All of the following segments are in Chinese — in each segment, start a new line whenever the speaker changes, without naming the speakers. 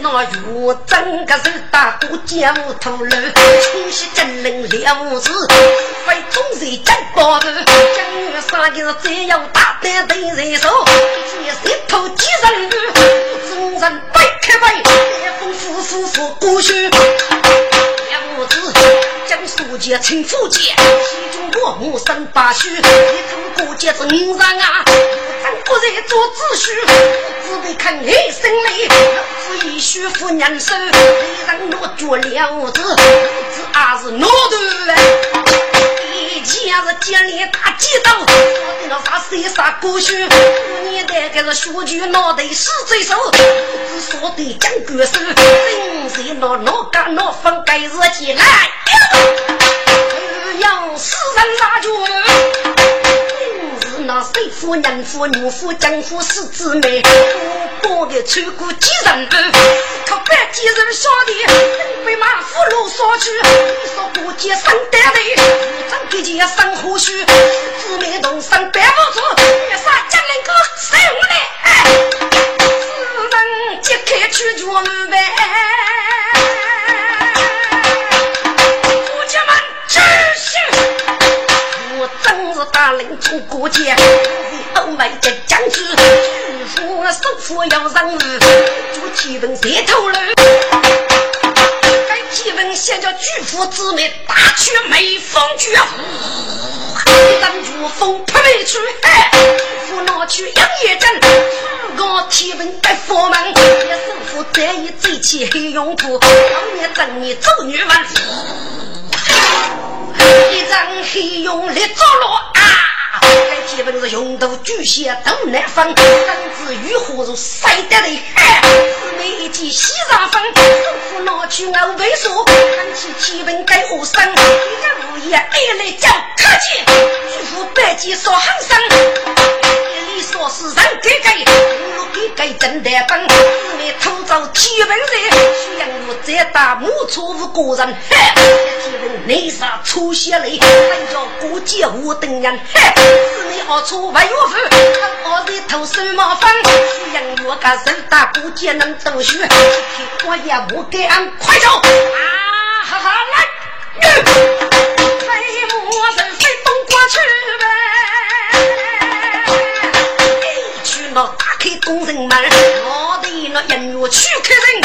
那玉针个手打过江头楼，冲西真人了子，非中人真包头，江月上个是只要大胆对人手，一石头几人路，众人背开背，烈风呼呼呼过去。两子江苏界称福建，西中国母生八须，一头过节是五人啊，不在做子虚，只被看黑生里，只一须妇人手，一人落脚了子，子还是脑头一前是建立大街道，说的那啥谁啥过去，年代个是学举脑袋是最手，只说的讲歌手，真是那脑干脑分该日起来，要死人拉脚。是那谁夫人夫女夫江夫四姊妹，多的穿过几人，可别几人兄弟，被马夫路所去。你说过节生单位，长给节生胡须，姊妹同生白不错，别杀家人个生来，四人揭开去就门呗。大领出国界，为欧美的将军，巨富首富要让路，做基本谁头路？该基本先叫巨富姊妹打去美风绝户，让巨风扑回去，巨富拿去杨业镇，我提问白佛门，一首富这一嘴起黑用途，当年正你走女万一张黑用力着落！基本是用头巨蟹都难分，真子雨火如塞得雷，姊妹一记西上分，政府拿去我为所，看起基本该何生？一个物业一来叫客气，巨富百计说很生，一里说是人给给，你给真的本，姊妹偷走基本人，需要我再打木错误个人，基本内杀出血泪，还叫过节无等人，姊妹好处不有福，我的头手麻烦，需要我个人打过节能读书，我也不给俺快走。啊！哈哈来，飞我人飞东过去呗，开工人门，我的那人我去开人。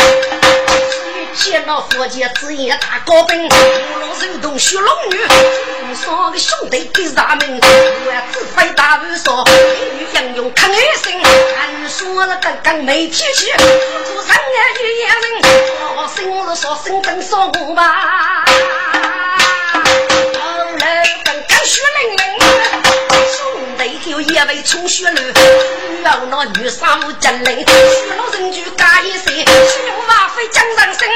见那佛前子也大高兵，五龙手动血龙女，三个兄弟给咱们，我要自费大武说，美女英勇看爱心，俺说了刚刚没提起，出生爱女眼人，我生是说生真说我吧，兄弟就一位冲血路，要那女杀无真灵，血老人就加一些，血马非江上生，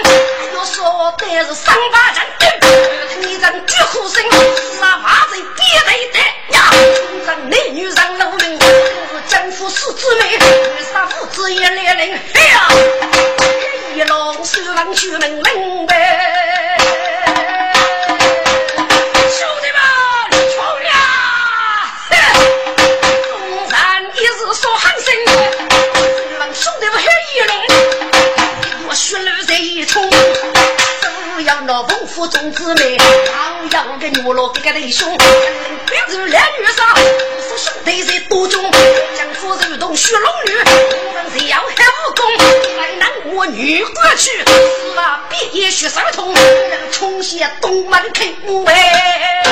要说的是三八人，女人绝苦生，那马贼别得的呀，人男女人路人，是政府四姊妹，女杀父子也来人，哎呀，一路手忙血门门呗。要那丰富种子妹，老杨个女老这个弟兄，别住两女杀，是兄弟在多中，江湖如同血龙女，无论谁要害武功，来难我女过去，是吧？毕业学三通，让重写东门开五哎，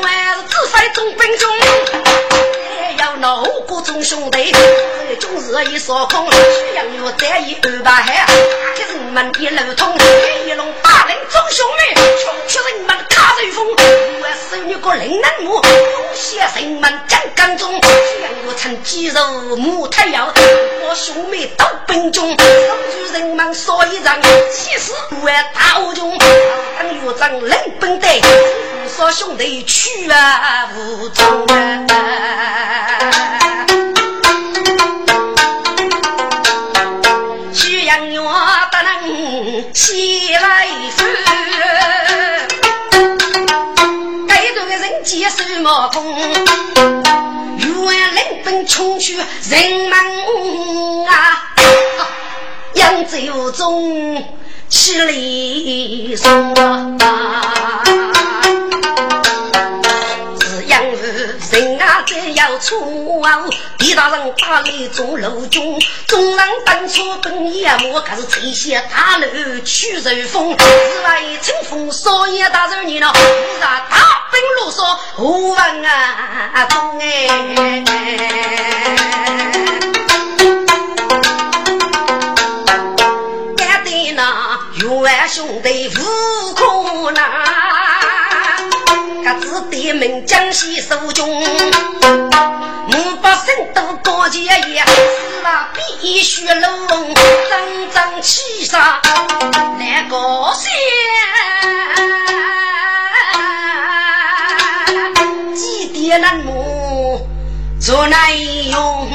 我还是自在中兵中，五谷众兄弟。今日一扫空，徐阳月再一二八海，打开人们一路通，一龙八令众兄妹，穷出人们卡瑞风，我手女个林南木，东西人们讲刚中，徐阳月趁肌肉木太阳，我兄妹都兵中，守住人们说一仗，气势万大无穷，当岳长领兵队，说兄弟去啊无踪啊。西来夫，接手马工，愿领兵冲去人们啊，扬州中千里松啊。人家只要出啊！狄大人打来中楼中，众人当初等夜幕，可是吹些大楼去人风。日来清风少爷大人你了，为啥大兵啰嗦无问啊？中哎！干的那冤兄弟无可拿。各自对门江西守军，五百姓都高洁也，是那必须龙龙争争气杀来高兴，几点那么做难用。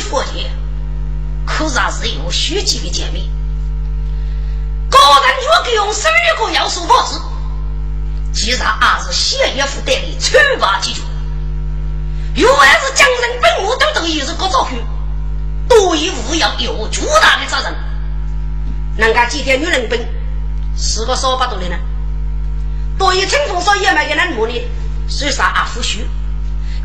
佛界，可是还是有虚极的见面。个人若给用十二个要素法子，其实还是谢业福带的处罚解决。原来是江人本我都等于是个造去，多一务要有巨大的责任。人家几天女人本是个少把多的呢，多一清风说也没给人磨的，所以说阿夫虚。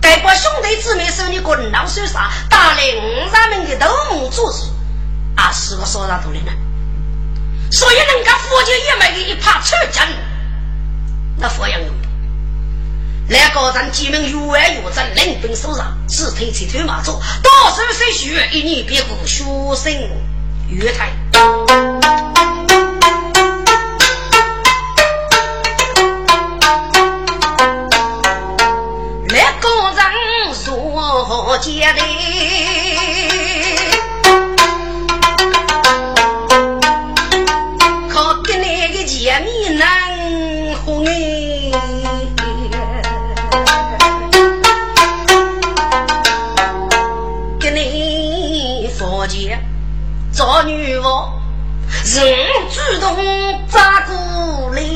该把兄弟姊妹手里滚老手上，打来五咱们的头目组织，啊，是个少上头的呢。所以人家佛家也没给一怕出征，那佛样用。来高山几名越外越战，领兵手上，只推车推马走，多少岁血，一年别过学生月台。接的，靠跟那个姐妹难哄哎，跟你佛姐做女王，人主动扎过来。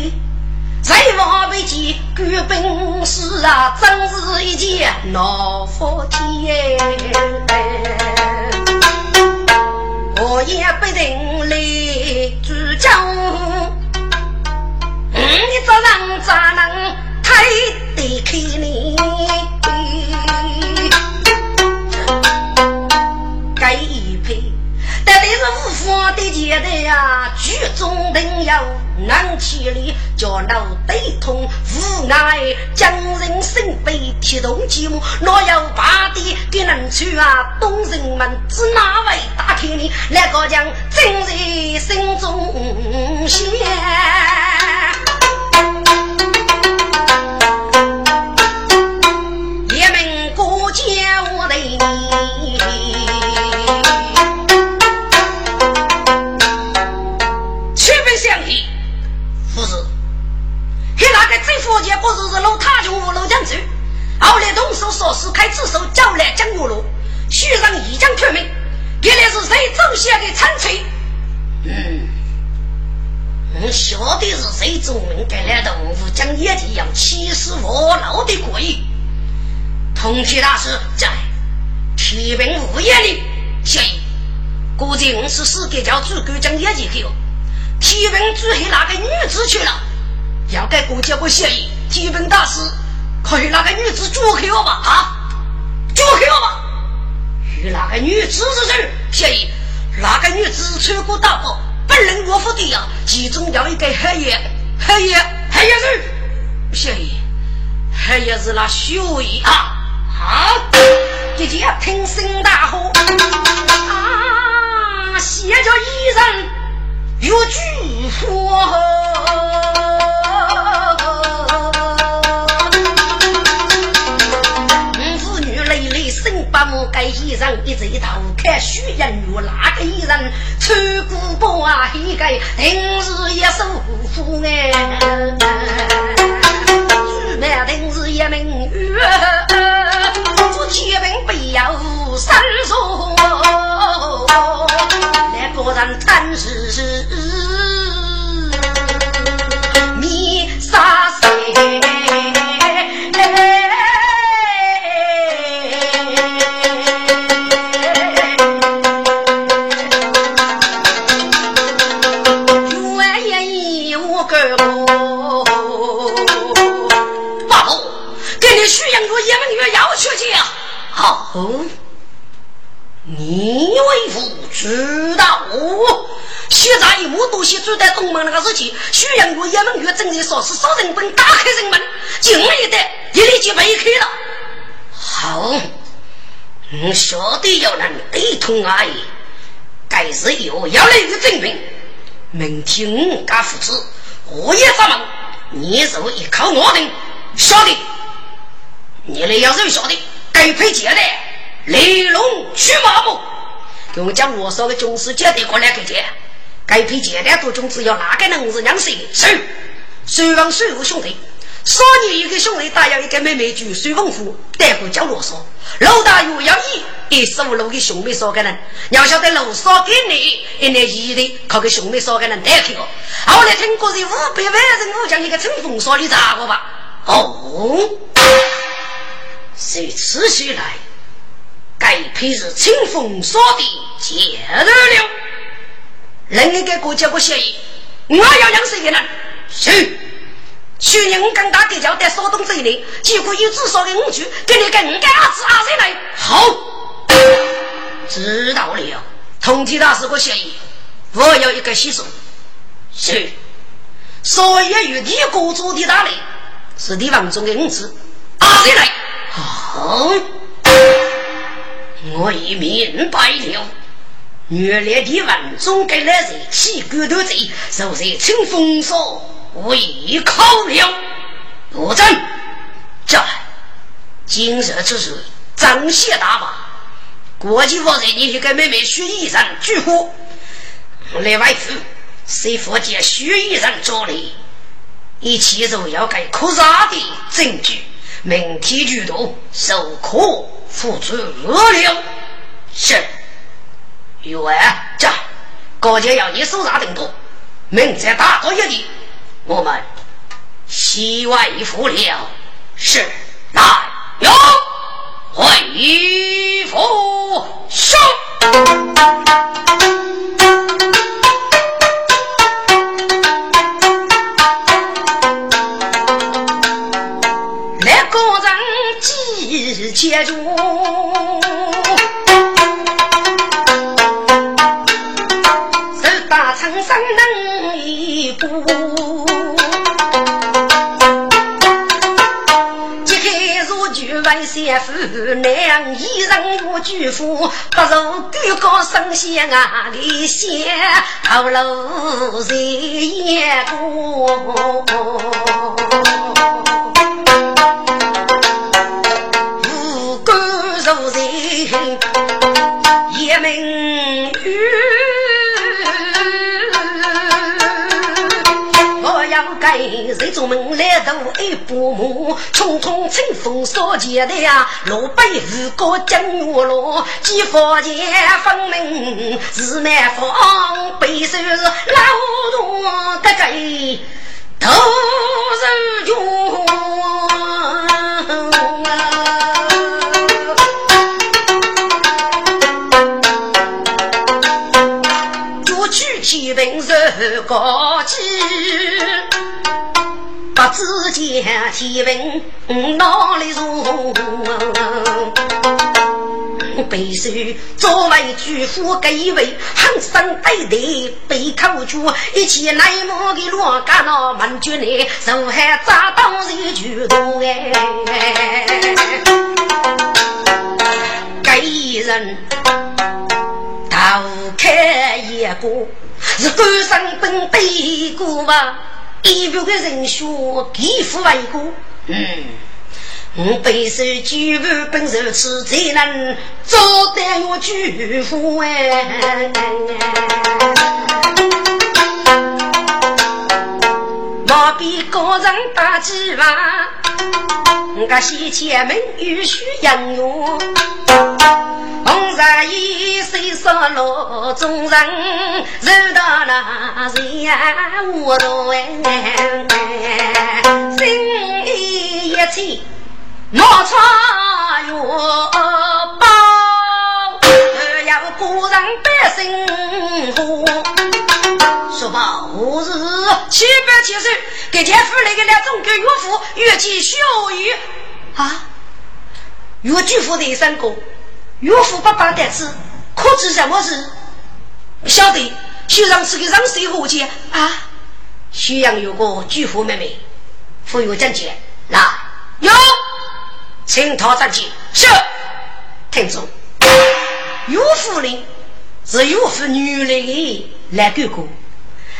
在王北京举本事啊，真是一件老福气。我也不人来主张，你这人咋能太得开你？这无法的接的呀，举中定有难千里，叫老对通，无奈将人生悲，铁动寂寞，哪有把地给人去啊？东人们知哪位打开你，那个将正在心中想。说是开自首，叫来江月路，徐让一将退命，原来是谁走下的残锤？嗯，我晓得是谁做命给来的五虎将业绩要气死我老的鬼。通体大师在提兵五夜里，谢意，估计我是世界叫主管将业绩去了。提兵主黑那个女子去了，要给国家个协议。提兵大师，可以那个女子捉去我吧？啊，捉去我吧！与那个女子是谁？协议，那个女子穿过大炮。本人我府的呀，其中有一个黑夜，黑夜，黑夜是谢意，黑夜是那血衣啊！好，姐姐听声大喝啊！写着一人有巨富。该衣人一直头看虚人如那个衣人穿古包啊，黑个定是一首富哎，举满定是一名玉，做天兵必要三手，那个人贪是你杀谁？你为父知道，现在一幕东西住在东门那个事情，徐阳国衙门院正在说是少人本打开人门，进来的一立即被开了。好，我晓得有人对通而已，该是又要来一个证明。明天我家父子我也发问，你是一靠我的，晓得？你来要是晓得？该配接的雷龙驱马步，用将我说的军师接的过来给接。该配接的多种只要哪个能是两岁的？是水王水务兄弟，少年一个兄弟大要一个妹妹就水王府，带回叫罗说。老大又要一一十五路的兄妹少个人，要晓得路少给你，一年一的靠个兄妹少个人带去了。后来听过是五百万人武将一个乘风说你咋个吧？哦。谁持续来，该批是清风所的接热了。另一个国家的协议，我要养谁的人？是去年我跟大哥交代少东这里，几乎有至少的五句，给你跟五个儿子阿谁来？好，知道了。通体大师个协议，我要一个习俗。是，所以与你国主的大礼，是地方中的五子阿谁来？好，我已明白了。原来的文中给来人起骨头贼，受在清风所为考了。我真这今日之事，张谢大法。国际方人，你去给妹妹徐医生祝福。另外，谁负责徐医生做礼？一起走要给可查的证据。明天举动受苦付出恶了，是。员这高家要你手上顶多，明天大多一点，我们西外服了。是，来有回府上。接住，是大长生能一步，揭开如菊万仙妇，两一人我举夫，不如举高升仙啊的仙，头颅在眼过。玉，我要盖，谁做门来头一布幕，匆匆清风扫前的呀，路北如果江月落，几佛前分明是南方，背手是老多的盖，都是穷。七平手高举，不知见天平哪里重？背手作为巨富一位，很生对对被口住，一起内幕的罗家那门军内，受害扎到人巨多哎，该人逃开一个。是官上本对过吧？一表的人选，皮肤为过。嗯，我背手举步本如此，才能招待我巨富哎。毛比高人打几万，我先前门有需养我。红日依谁说罗中人，受到那人无路哎，心里一气莫穿越包，要个人百姓活。说吧，我是七百七十，给前夫那个两种给岳父岳妻小雨啊，岳巨富的三个。岳父爸爸的子，可知什么事？晓得，学长是个让谁和解啊？徐阳有个巨富妹妹，富有证件，来，有，请他上去。是，听住，岳父呢是岳父女人的来哥哥，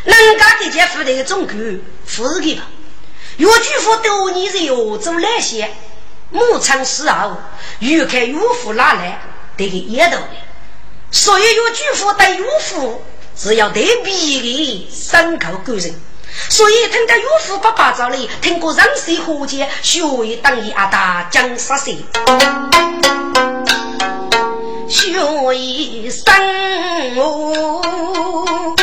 人家的家父的总管富是的吧？岳巨富多年在欧洲来些，牧场时候又看岳父拿来。得个一头的，所以有巨富带岳父是要得比的三口个人，所以听到岳父爸爸找里，听过人水和解，学会当一阿大讲杀谁，学一生哦，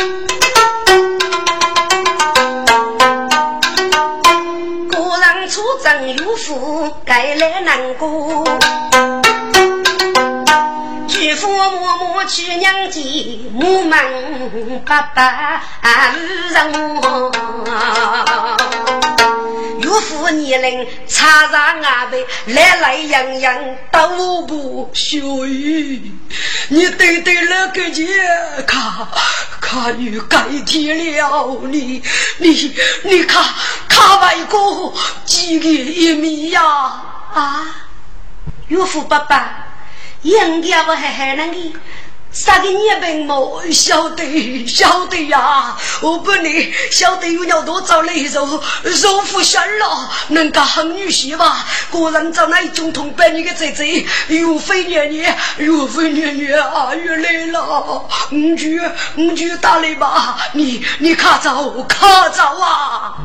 出征有福该来难过。岳父默默去娘家，我们爸爸路上我。岳父年龄差上阿辈，来来洋洋都不学语。你对对那个姐，看看你改天了你，你你看看外公几个一米呀啊！岳父爸爸。应该我还还能给杀个你本么？晓得晓得呀！我本来晓得有鸟多找雷肉，肉腐香了，能干很女婿吧？果然找那一种同伴你个姐姐，岳飞娘娘，岳飞娘娘啊，又来了！五句五句打来吧，你你卡走卡走啊！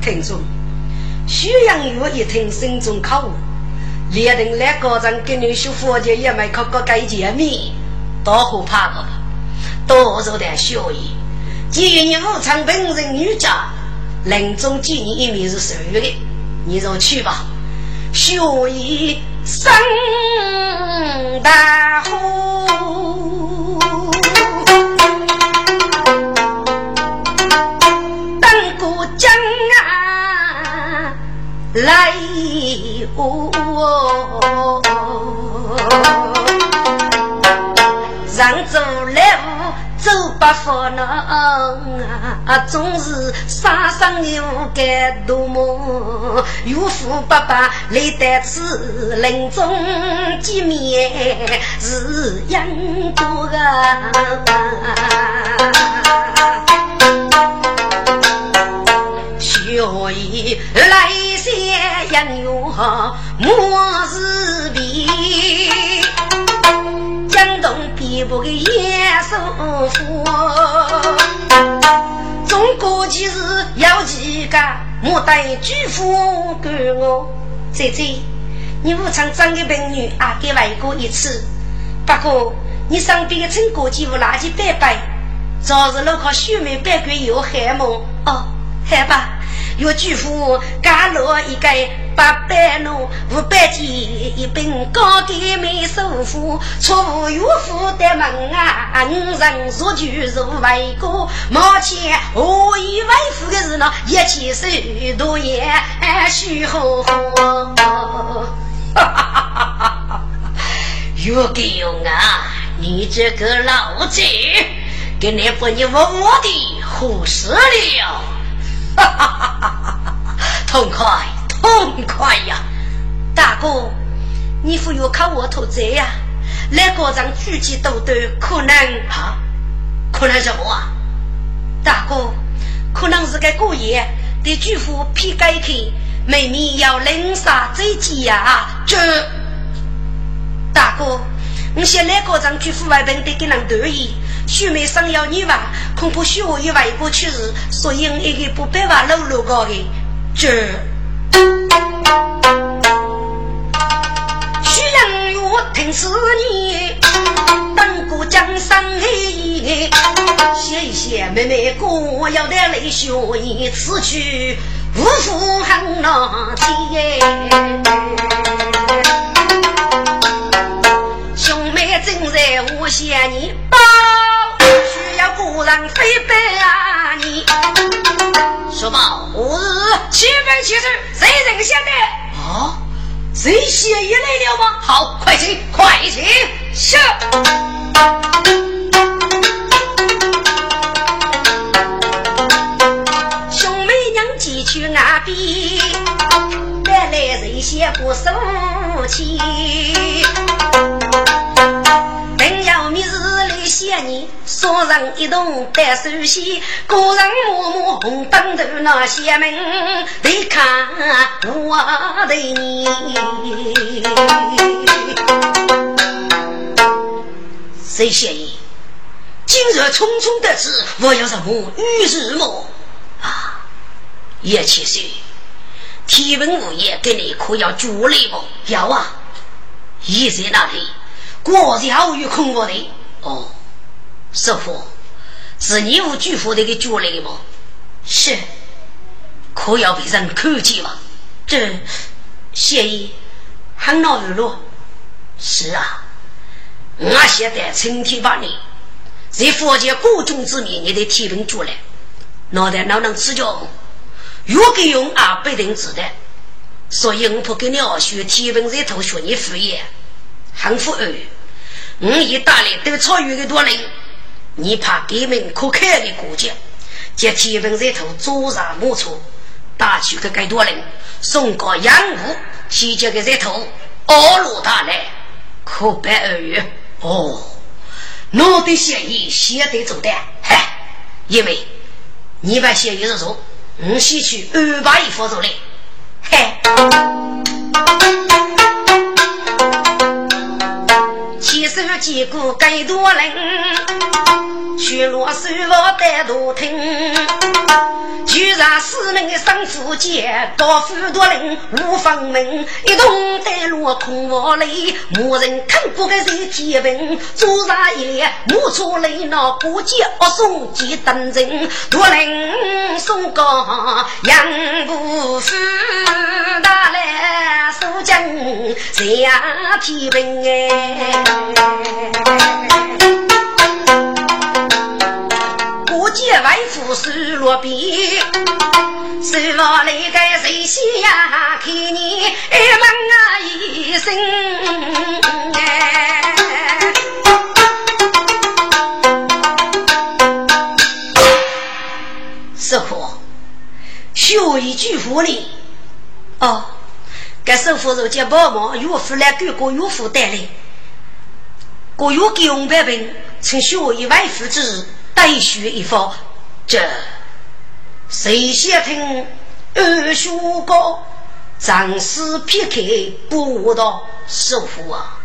听众，徐阳月一听，心中考悟。连同两个人跟你说佛经也没考过该见面，多可怕的！多做点小意。既然你无常本人女家，临终见你一面是属于的，你就去吧。小意生大祸，等过江啊来。哦，上走来路走不方啊，总是山上有个多梦。岳父爸爸来得此，临终见面是样多啊。学艺来些音乐莫是皮，江东北部的严守府，中国其实要几个，莫待举夫管我。姐姐，你无常长的美女啊，给外过一次。不过你上边的陈国基无垃圾拜拜，早日落靠秀美百鬼有害么？哦，好吧。岳巨富干落一个八百奴，五百斤一本高给没收付，错误岳父的门啊，五人入就入外国，毛钱何以外父的事呢？一起手都也虚乎乎。哈哈哈哈哈！岳勇啊，你这个老贼，给你把你我我的唬死了！痛快，痛快呀！大哥，你不要靠我头贼呀！来高上举起斗斗，可能
啊？可能什么啊？
大哥，可能是个过夜的巨富批改开，妹妹要领杀追击呀！这，大哥，我先来高上巨富外边得给人得意。秀妹想要女娃，恐怕学一外国去世，所以一个不白话露露高的这。徐人月听此言，当过江山哎，谢谢妹妹哥要的泪血已此去，无负很难接。兄妹正在我想你包。需要故人飞奔啊！你
说吧，我日
七分七十，谁人先的？
啊，谁写一来了吗？好，快请，快请，
是。兄妹娘几去岸边，带来人先不收气。谢你双人一同白手戏，个人默默红灯头那些门，得看我的你。
谁谢意？今日匆匆得知，我要什么女日么？啊！叶七岁，天文物业给你可要助力不？
要啊！
一在那里？果然有空我的哦。师傅，是你无巨富的给救来的吗？
是，
可要被人看见吗？
这谢意很恼怒了。
是啊，我现在成天把你在佛界各种之面，你的提本出来，脑袋哪能吃教？越给用啊，不定子的。所以我不给你二学提本在头学你副业，很富裕。我一打来都超越的多人。你怕给门可开的国家，接天文热头坐上莫错，打去个该多人，送个洋务，西接个热头，二路大来，可白而已。哦，我的协议写得做的，嗨，因为你把协议是说，我先去安排一副做来，嗨。起手结果该多人，去落手我带多听。居然四门上府街，高府多人无房门，一同带路空我里，无人看过个谁天文，做啥一木出来那过节恶送几等人，多人送个杨不夫大来收将下天文哎。结外父手落边，手落来个谁先呀？看你问啊一声哎！师傅，学一句话呢？哦，该师傅如今帮忙岳父来给过岳父带来，过岳给红白本，趁学一外父之日。再学一方，这谁先听二叔高？张氏撇开不道师傅啊！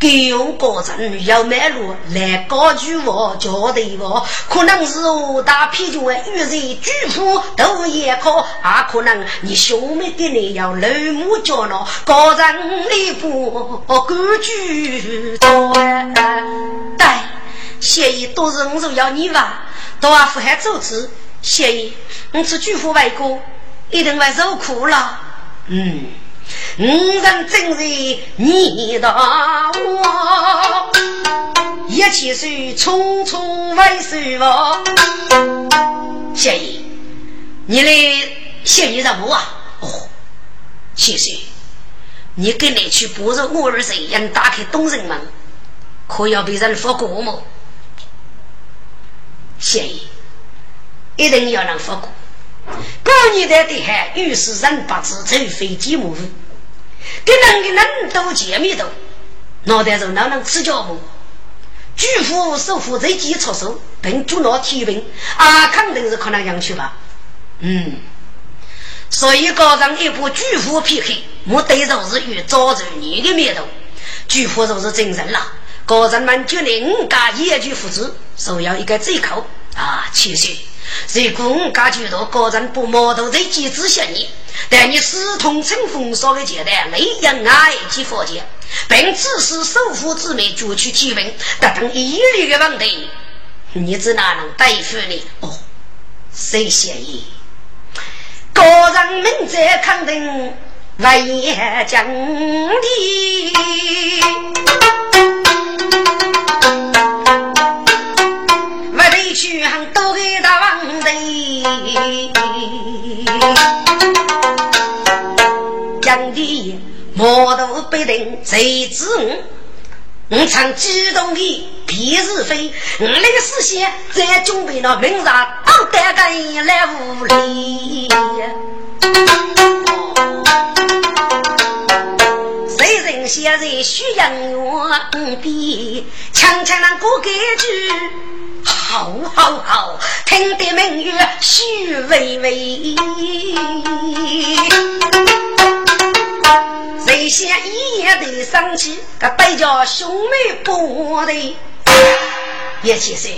给用高层要买路来高举我交代我，可能是我大批军遇人巨富都也可，也可能你兄妹的你要老母叫闹，高层内部规矩多。对，协议都是我说要你吧，都阿富汗组织协议，我是巨富外国，一定会受苦了。嗯。五人正是你的我，一起手匆匆为手哦。谢姨，你的谢姨任务啊？哦，谢谢。你跟你去帮助我儿子，让打开东人门，可要被人发过吗？谢姨，一定要能发过。过年的的海，遇事人不知，除非积木。跟人跟人都见面头，脑袋上哪能吃脚不？巨富首富在基础上，并主脑提兵，啊，肯定是可能养去吧？嗯，所以搞上一部巨富 PK，目的就是与招着你的面头。巨富就是精神了，高人们决定五家严拒复制，首要一个最口啊，其实。如果我家就到高人不毛头在机制下你，但你私通乘风骚的阶段，没人爱及佛界，并指使首富之妹举取提问，达成一律的问题，你只哪能对付你？哦，谁协议？高人们在肯定为将的。去行都给大王的，讲的毛头不定谁知我？我常激动的皮是飞，我那个事先在准备了明日当单干来屋里。谁人现在需要我的？强强那过个句。好好好，听得明月许微微。谁先一夜的生气，个白叫兄妹不的。叶先生，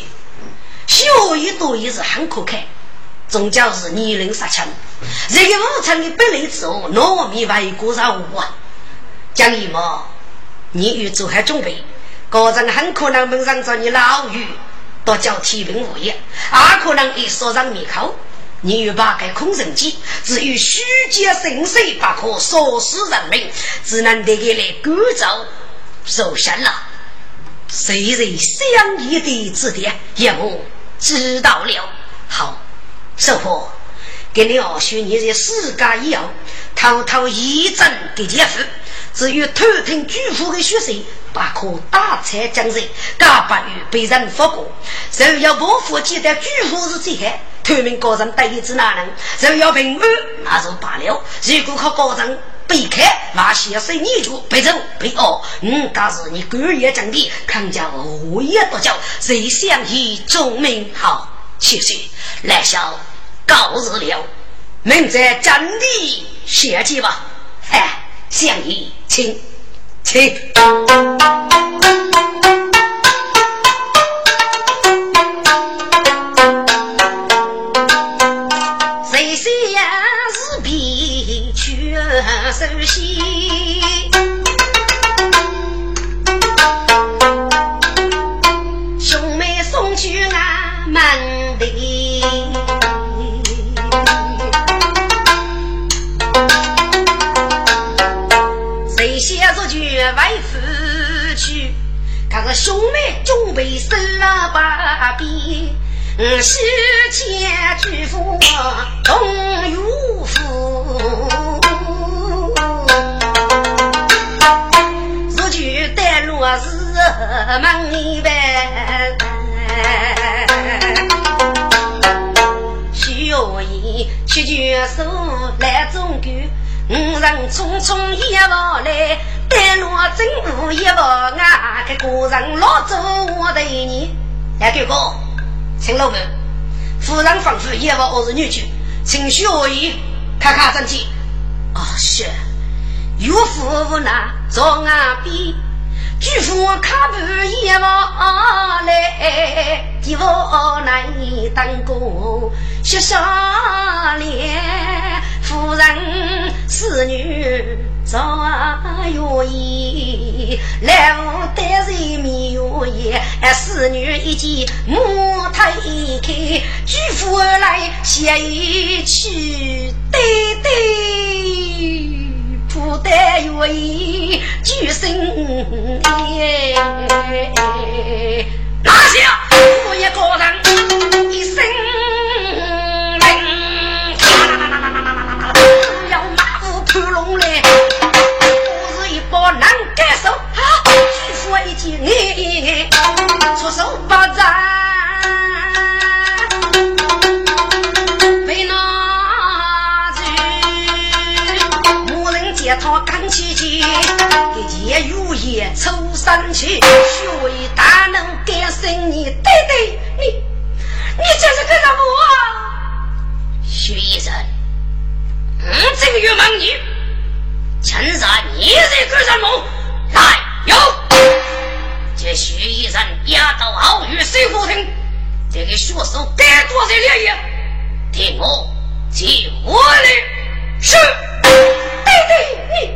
小雨多也是很可看，终究是泥人杀枪。这个武昌的百里之后，糯米外国人物啊。江姨妈，你欲做好准备，个人很可能蒙上着你老鱼。都叫天兵无业，阿可能一说上灭口。你欲把个空城计，至于虚假生死，不可杀死人命，只能得给来赶走受审了。谁人相依的指点，也我知道了。好，师傅，给你二叔你在世界以后，偷偷义正的姐夫。至于偷听巨富的血色，不可大拆将人，敢不与被人发过。若要不服记得巨富是最害，透明高人对子哪能？若要平安，那就罢了。如果靠高人被开，那先生你就别走别哦。嗯，但是你官也讲的，看家我也多叫，谁想以忠名好？其实来小告日了，明在真地写记吧，嗨。相爷，请，请。
谁先是比去首席？为夫去，可是兄妹准备收了把柄，西前巨富东有福，如今带路是门一般，需要一七绝手来中救，五人匆匆一往来。带路真无一望啊！个个人老走我的你，来哥哥，请老板，夫人吩咐一望我是女婿，请学艺，看看身体。哦，是，岳父无奈坐岸边，
巨富卡布也往来，地府难当过雪上脸，夫人侍女早愿意，来无得人面愿意，侍女一见木推开，巨富来写一曲，对对。不得愿意举身也，
哪下
我一个人一声举夫一见你出手不战。他刚起起，一见如叶抽上去，学为大能改生你，对对，你你这是干什么？
徐医生，嗯，这个月忙你，陈山你在干什么？来，有这徐医生压到好与水火庭，这个血手该多少两爷？听我接我的，是。
对对，你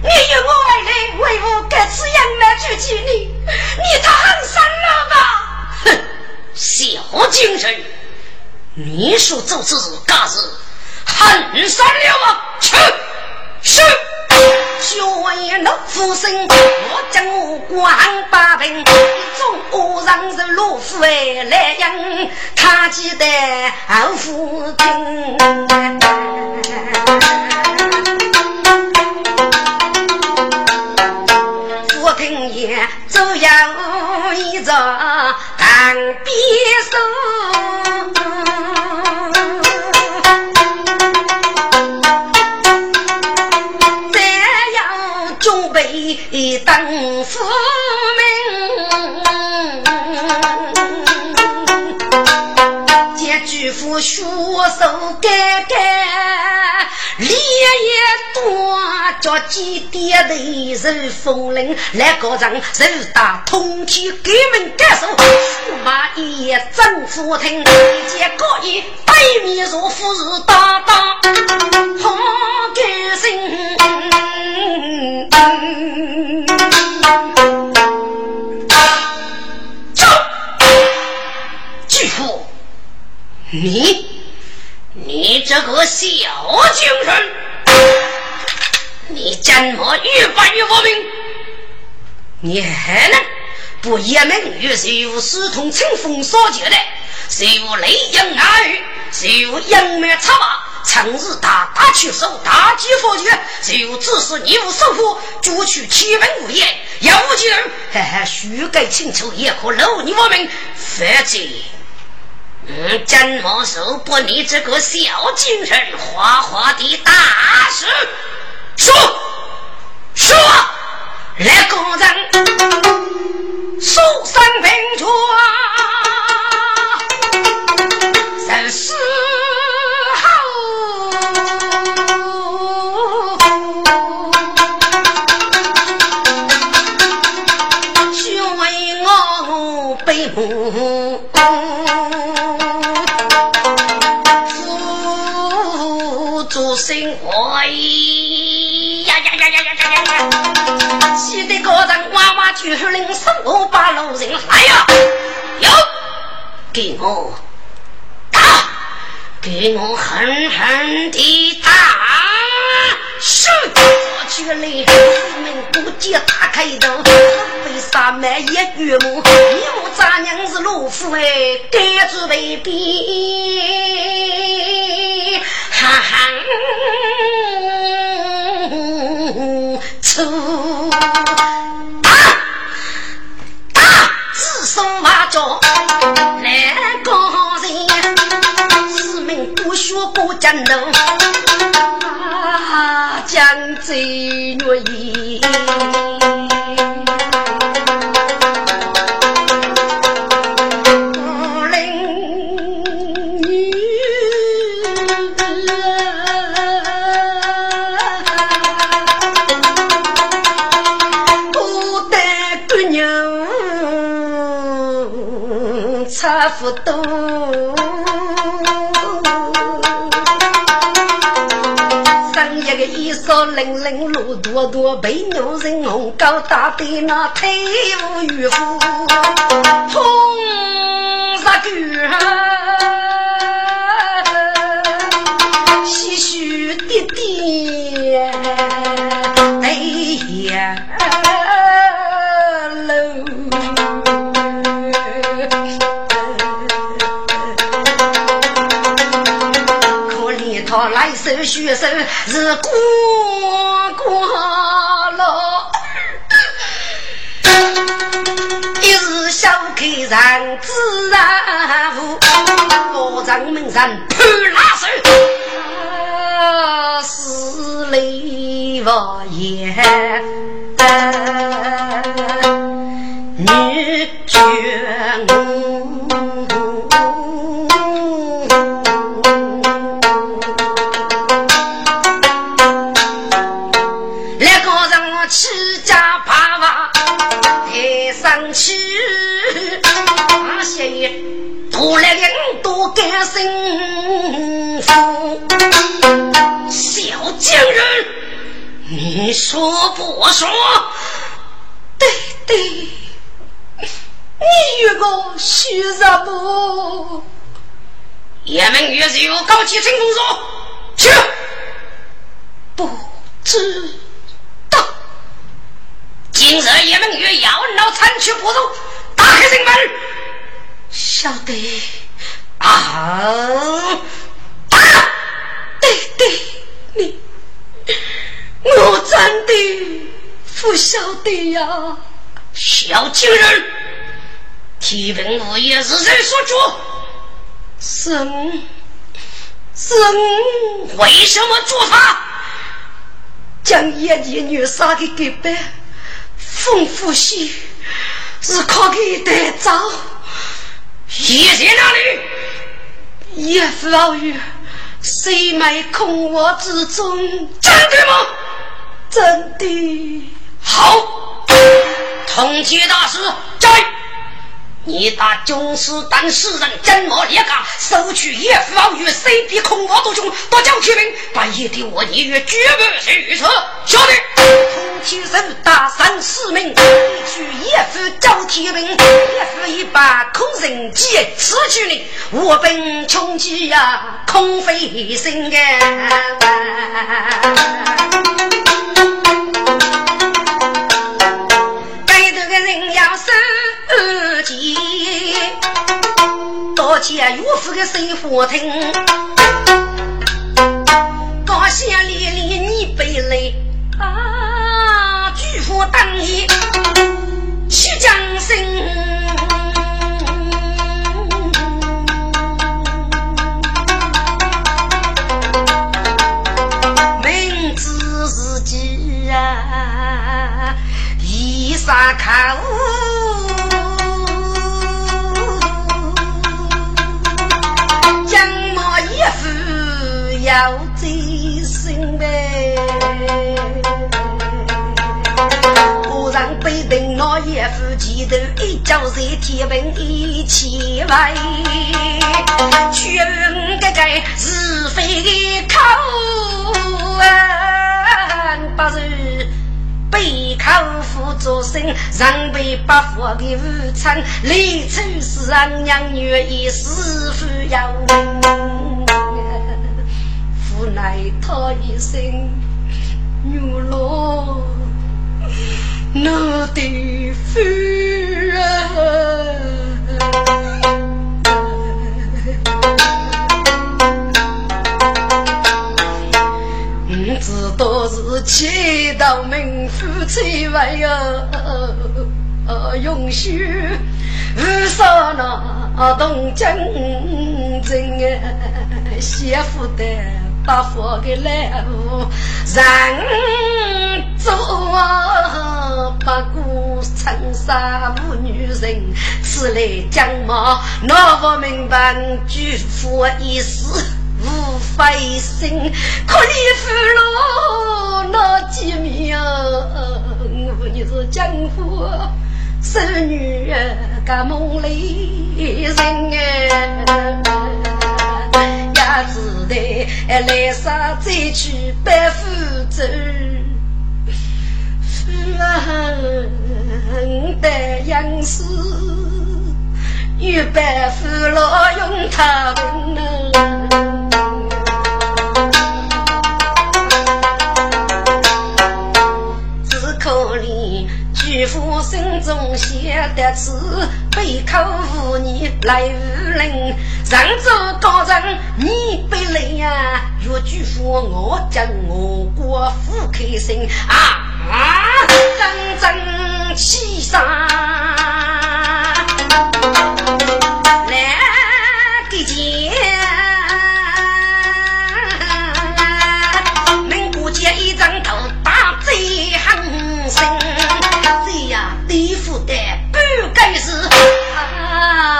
你与我而来，为我各此养来举起你，你太狠心了吧？
哼，小精神，你说这是干是狠心了吗？去，是。
学老夫生，我将我关八平，一众恶人是老夫哎来迎，他记得二夫听。夫听言，走要一着当匕首。为当夫命，见巨富血手干干，脸也多，叫几点的人风铃来高唱，人大通天给门感受，驸马一夜真福听，一见高义对面如富是大大好开心。
走，巨富，你，你这个小精神，你怎么越办越不明？你还能不言明与谁无私同清风所结的？谁无雷阳耳语？谁无阴面插马？成日大打出手，大击佛拳，就只是你无守护，捉取七门五爷，要无几人，嘿嘿，虚改请求也可漏你我们，否则，嗯，怎么受不你这个小精神，花花的大事？说，说，来个人，苏三平川，三十。辅助生活，人哇哇叫，令生活把路人来呀！有，给我打，给我狠狠地打！是。去了，四门不见打开头，被杀满一月母，你我咱娘是老夫哎，该住未必，哈哈，出打打，自送马脚来高人，四门不学过江头。江州月意。
衣裳零零路多多，被牛人红高大的那退无与夫，痛杀狗手血手是过过了，一日小客人自然无，我掌门人判拉手，死泪无言，女眷。我来领多干幸福，小贱人，你说不说？
对对，你与我许什么？
叶门月是有高级成功说，去，
不知道。
今日叶门月要闹残缺不足，打开城门。
晓得
啊！啊！
对对，你我真的不晓得呀。
小情人，提本无业是谁所主？
是是
为什么做法？
将叶姬女杀给给白，丰富些是靠给带走。
叶在哪里？
叶夫老爷，谁埋空我之中？
真的吗？
真的。
好，通缉大师在。你打军师当使人，怎么列嘎？收取叶夫老爷，谁比空窝多凶？多叫提名，把叶的我你与绝不虚策。晓得。
通缉人大三四名，取叶夫招提名，叶夫一把空人计，此去你我本穷极呀，空费心肝。见，到见岳父的水火亭，高兴连连你背泪啊，举夫当夜起将声，明知自己啊，一杀口。要追心呗，忽然被人那一副前头一脚在天平一起来，却个个是非的口啊，不是背靠父做生，让被八佛的午餐，里头是俺娘女一师傅要命。无奈他一生女郎那的夫啊，不知道是七道名夫妻为啊，永续无上那东京真啊，媳妇的。把佛给来无人做，不顾尘沙无女人，此来将貌，那不明白举佛一死无费心，可怜父老那几面，我你是江湖
是女个梦里人啊，也只得来生再去白福州。夫的杨氏，与白夫老用他文渔夫心中写的字，背口无你来无人。上州高人你不来呀？若举夫我将我国富开心啊！真真气上来给见，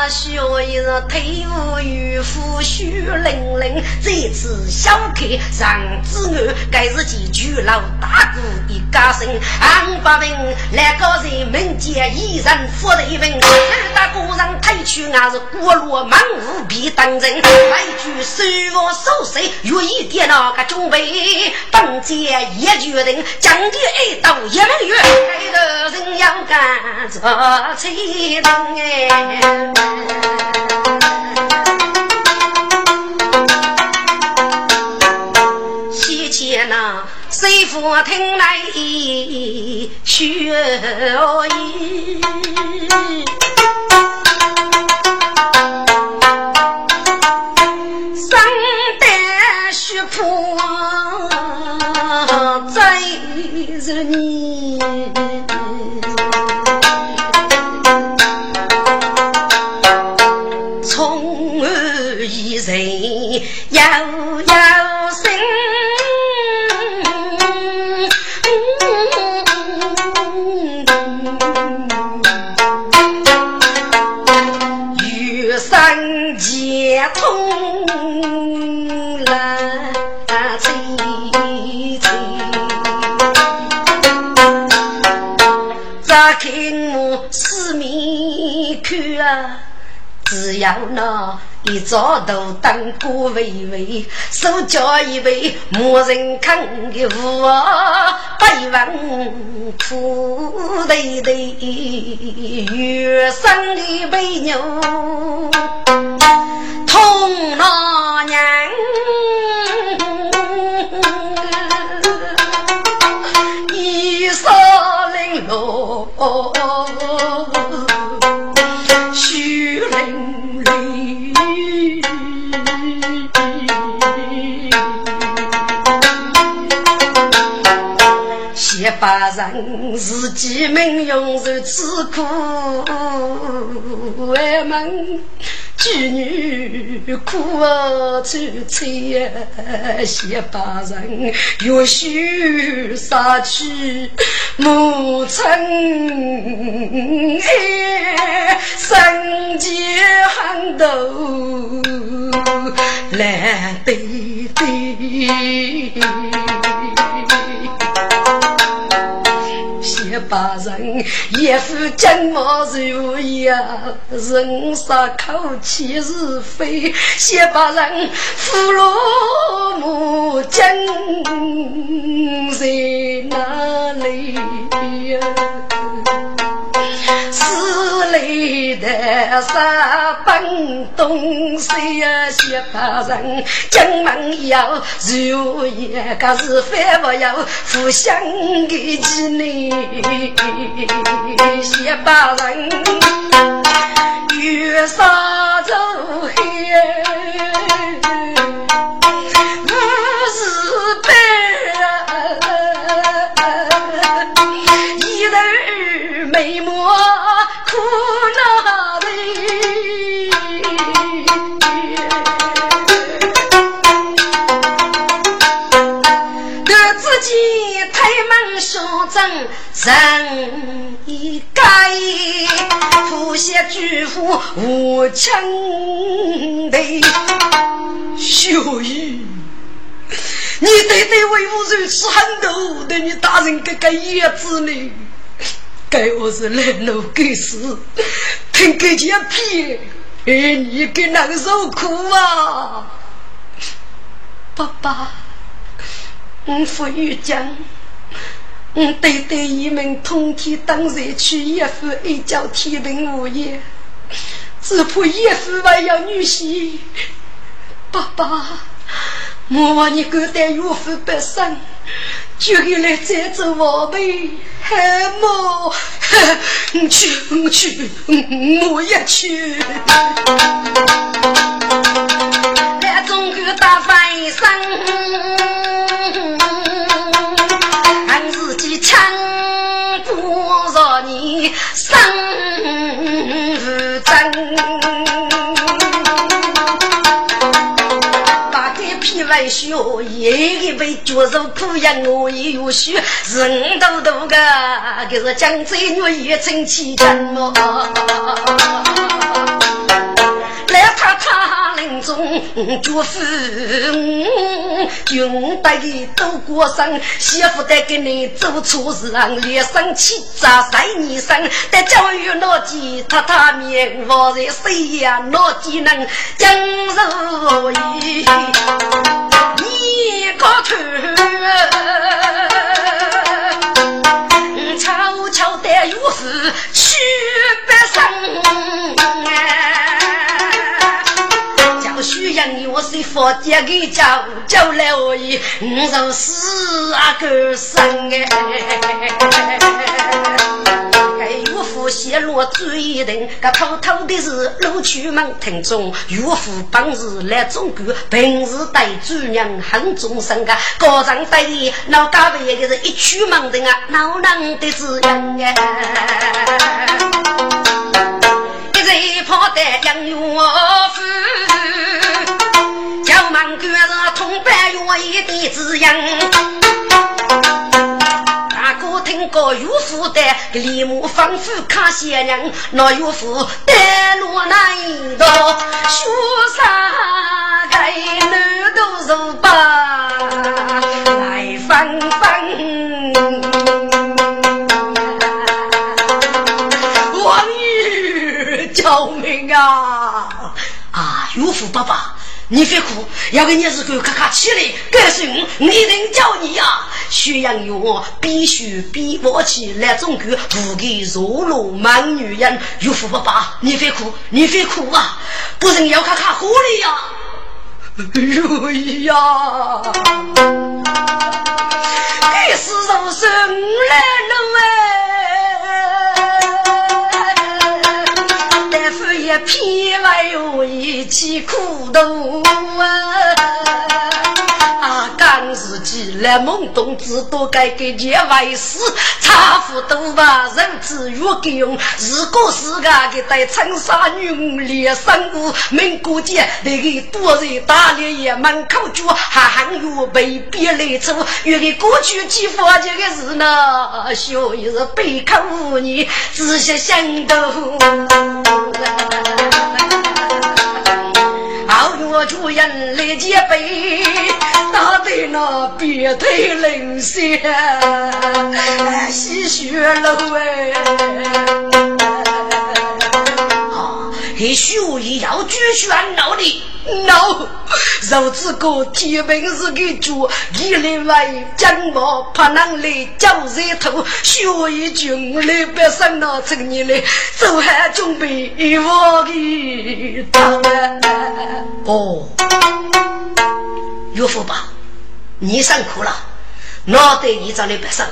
小一人退伍与夫血淋淋，这次小看上子岸，该是几句老大哥一家生。俺八文来个人民间一人富的一份，二大姑上去，俺是过路忙无比当人。外句手握手势，愿意点那个准备，当街一决定，将的爱到一门月，该个人要干做才能哎。西前那师傅听来学艺，人你。人悠悠声，只要那。一早都灯过微微，手脚一位没人看的壶，百问苦对对，月生的美牛，痛老娘，一扫零落。一把人自己命用受此苦，为门妓女苦啊凄惨呀！一把人越须杀去母亲哎，生计很多来对对。把人一副金毛如呀，人杀口气是非，先把人俘虏母亲在哪里呀？是来的啥笨东西呀？一把人进门要如一个是非不要互相的纪念。些把人月杀走黑，眉目苦恼得自己太忙说真。人一改，父血巨富无情的小雨，你对对为吾如此狠毒，对你大人这个叶子呢？该我是来路该死，听个钱屁，哎，你给那个受苦啊！爸爸，我父与将，我对对一门通天当日去一夫一教天命无言，只怕一夫还要女婿。爸爸，莫忘你个带岳父北上，就给来再走我呗。还莫，你去，你去，我也去。
来中国大翻身，俺自己强不着你生真。
来学一个被脚受苦养我也有学，人多多个，可是江浙女也成气人哦？来他他中祝福，军带的都过生，媳妇带给你做错事，连生气砸三年生，得教育老几榻榻米我在谁呀？老几能将如意？你个头，悄悄带岳父去北上。我是佛家的教，教来我一五十四啊个生哎。岳父泄露罪人，个偷偷的是录取门庭中。岳父本日来中国，平时待主娘很忠心个，高上待遇老家为的是一曲门庭啊，老能的滋养哎。一日跑得杨岳父。一的滋养，大哥听过岳父的李母吩咐看仙人，那岳父带路来到雪山盖南都是吧，来纷纷，王爷救命啊！啊，岳父爸爸。你别哭，要给你是狗咔咔起来，告诉我，我一定叫你呀！宣扬我必须比我起来，中国不给弱落满女人。岳父不爸，你别哭，你别哭啊！不然要咔咔火里呀！如意呀！该死肉生来了哎！偏来哟，一起苦读啊！自己来懵懂，只多该给结为师，差不多吧。人子越给用，如果是个给带长沙女连生物，民国节那个多人打猎也门口住，还还有被别来走。原来过去几佛这个事呢，小也是背靠你，仔细想到。我主人来接杯，打得那鼻涕冷血，吸血了哎！啊，还需要继续闹的。no，肉子哥天平是个猪，一来外将毛怕难来叫热头，学一军来别生那成你来，走还准备我的汤哦，岳父吧，你辛苦了，那对你找来别生，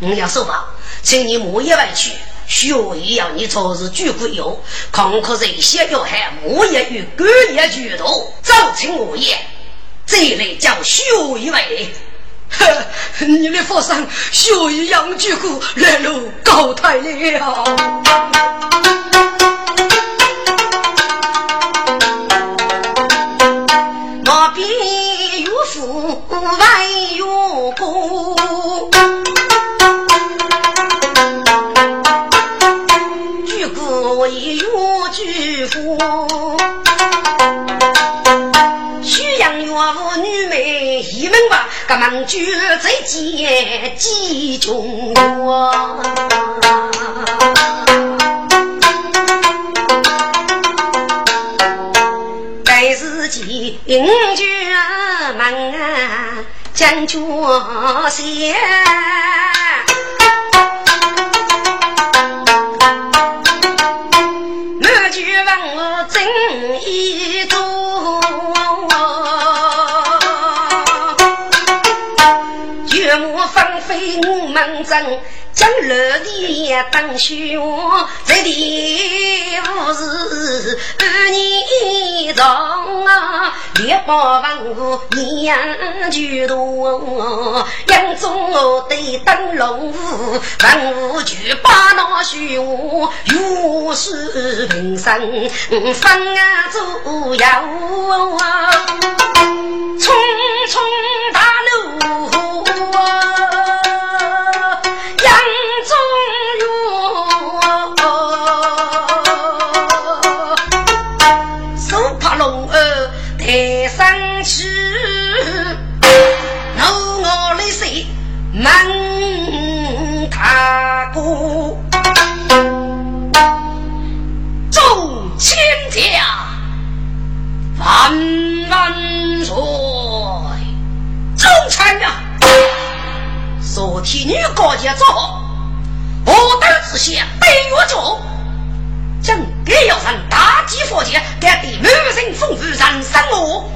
我要说吧，请你莫一外去。修一样你超市聚会有空壳人先要害我也与狗也举头造成我也这类叫修一位呵你的佛山修一样巨苦来路高太了。举夫，徐阳岳父女妹一门吧，个门举最见几穷我。该是己英门，将军。幕纷飞我门阵。将楼地当修，这地无是二年长啊，烈火万物养巨多，杨中对灯笼舞，万物举把那修，又是平生分啊左右，匆匆天女高家做好，我等之下北岳州，将该要上大吉佛前，该对满人风雨人生我。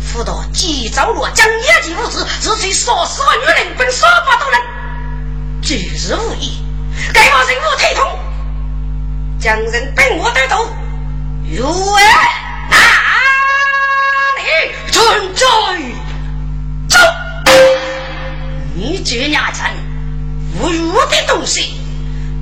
辅导急走路，将业绩物资，自取杀死我女人，本杀不多人，举日无疑，该我任务推通，将人本我得到，如哪里存在？你这伢子无辱的东西！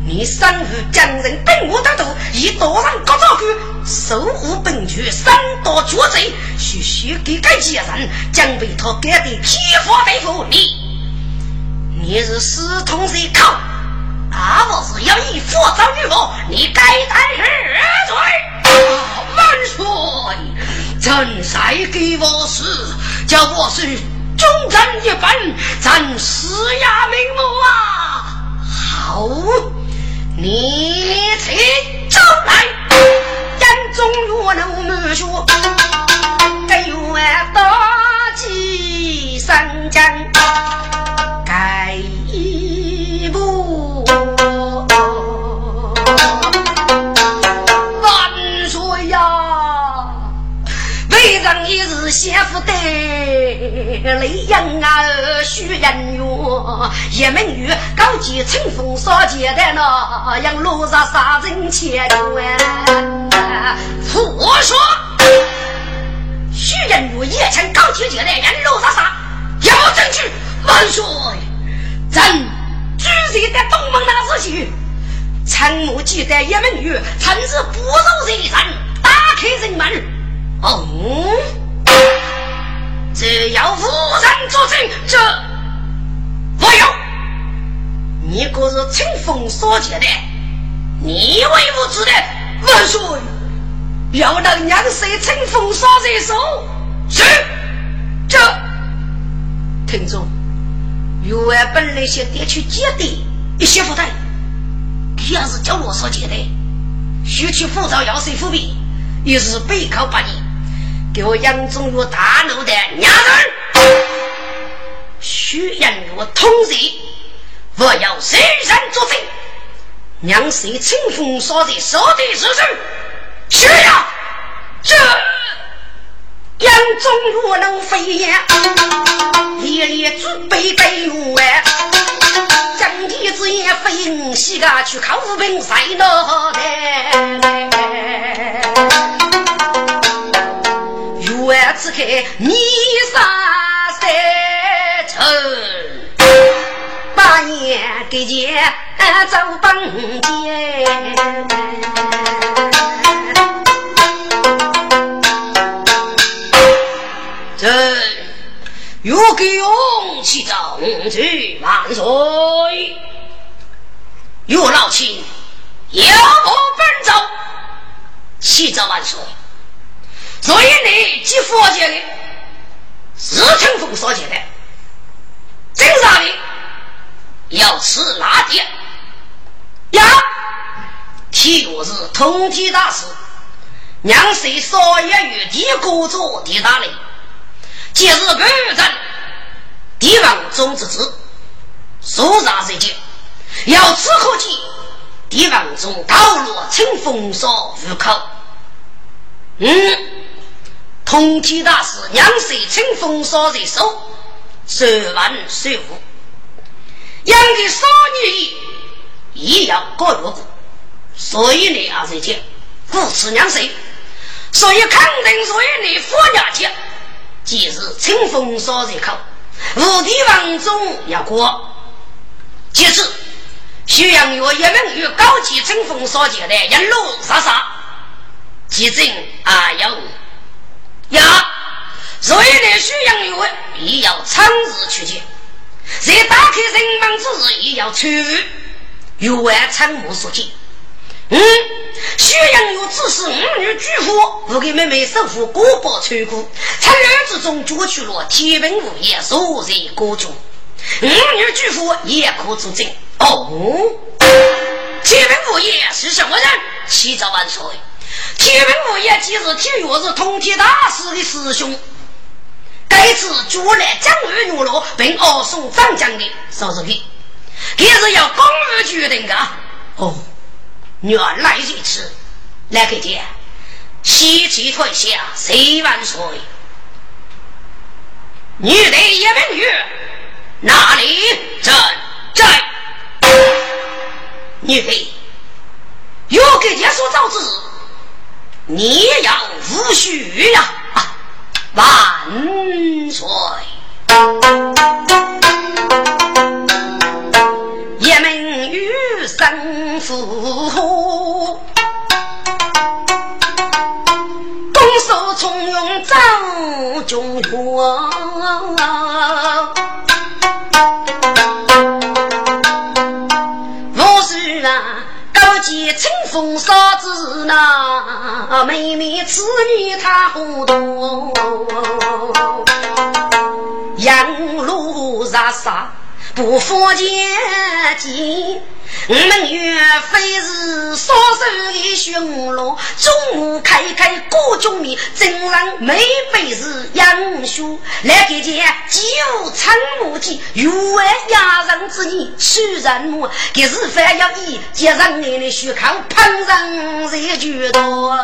你三日将人本我得到，以多上各招去。守护本局，三刀绝贼，须须给该几人，将被他干得皮肤对付你。你是私通谁靠？阿我是要以佛造女佛，你该担何罪？万岁！朕再给我死，叫我是忠贞一本，咱死也瞑目啊！好，你且招来。眼中若能满血，一门女高级乘风扫街的那样路上杀人千万。胡说！徐仁如一枪高铁接来，人路上杀，有证据。万岁！朕居然在东门那时去，参谋记得一门女，趁日不入人山，打开人门。哦，只要无人作证，这。你可是清风所见的，你为无知的，万岁！要让娘婿乘风杀人手，是这。听众，员外本那些爹去接的，一些负担，也是叫我所接的。需去复造要塞伏笔，也是背靠八年，给我杨宗岳大怒的娘人，徐杨岳通知，我要谁人作证，娘婿乘风杀人手的是谁？是呀，这杨宗若能飞呀，夜夜准备备用哎，将地之夜飞西啊去靠兵赛脑袋。月此刻你杀三成，半夜给姐走本间。欲给勇气争取万岁，岳老卿要我本奏，启奏万岁。所以你即佛界的，是乘风所见的，正啥的要吃辣的呀？体若是通体大事，
娘谁少爷与地国作地大雷，今日不战，地王中之子，苏杀谁见？要此可见，帝王中道路清风扫入口。嗯，通天大师娘谁清风扫在手，十万岁五，养的少女也要过日子，所以呢，阿是讲，故此娘谁？所以肯定所以你佛家讲，即是清风扫在口，无地王中要过。其次，徐阳月一名与高级清风所见的一路杀杀，其正啊有呀。所以呢，徐阳月也要亲自去见，在打开人门之日也要参与，与外参谋所见。嗯，徐阳有只是五女巨富，不给妹妹守护国宝穿过，趁日之中夺取了天文物业，所在国中。五女巨富也可作证。哦，天文物业是什么人？七早万岁！天文物业既是天月是通天大师的师兄，该次捉来江二女罗，并二送张将的，说是给，给是要公务决定的。哦。原来如此，来看见，喜气退下，谁万岁？女的一名女，哪里正在？女的，有给爹说招子，你要无须呀！万岁！一名女生父。重用张中元，我是啊高级清风嫂子那妹妹子女他糊涂，杨路杀杀不服节节。我们岳飞是少手的雄龙，中午开开各种米，真让没辈是英雄来给见几无参谋计，又为压人之年取人母，给是非要以接上你的血口烹饪才居多。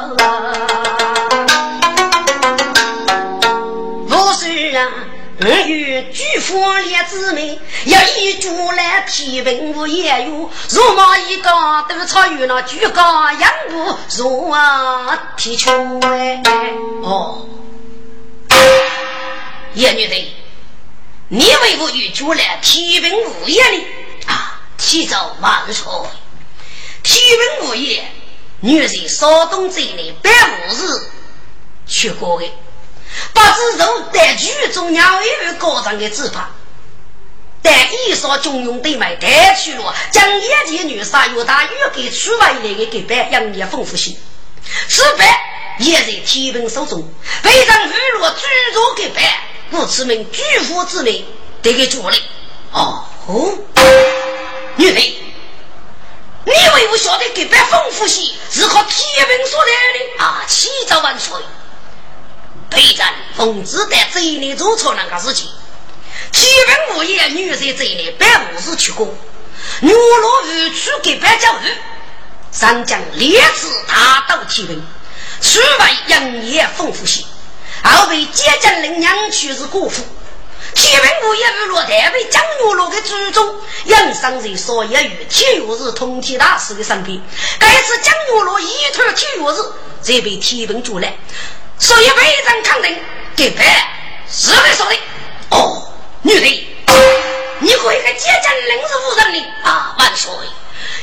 不是啊。我与举夫列姊妹，要一株来提文物也有，如毛一个都草与那举高杨步如啊提出来。哦，叶女的，你为何与主来提文物业呢？啊，提早万岁！提文物业，女人少东这里百五日去过的。把子肉带剧中鸟一位高涨的纸牌，带衣裳军用对买带去了，将眼前女杀又大又给出外来的给白养业丰富些，此白也在天文手中，非常娱乐居住给白，故此名巨富之名得给主了。哦，女的，你为我晓得给白丰富些是靠天文所来的啊？七早万岁。备战奉旨在这一年做错那个事情，天文物业女婿这一年百五十出过，女落御区给白教育，上将烈士大斗天文，出外杨业丰富些，后被接见领娘去是国父，天文物业娱落台被江牛落的祖宗，养生在所有与天月日通天大师的身边，该次江女落一头天月日才被天文主来。所以非常肯定，给白是的说的。哦，女的，你和一个接见人是无人的啊？万岁！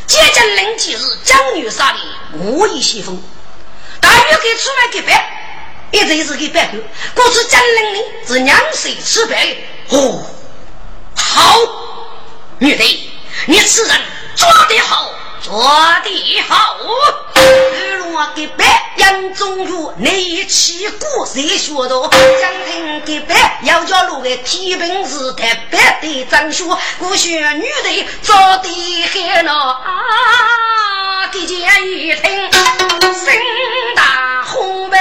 接见人即是江女杀的无意西风，大约给出来给白，一直是给白狗。故此江人呢是两岁吃白。哦，好，女的，你此人做得好。做的好，日落的白杨中路，你一起故事学到。江亭的白要叫路的天平是特别的张学，古乡女的做的很咯。啊，听见一听，声大红梅。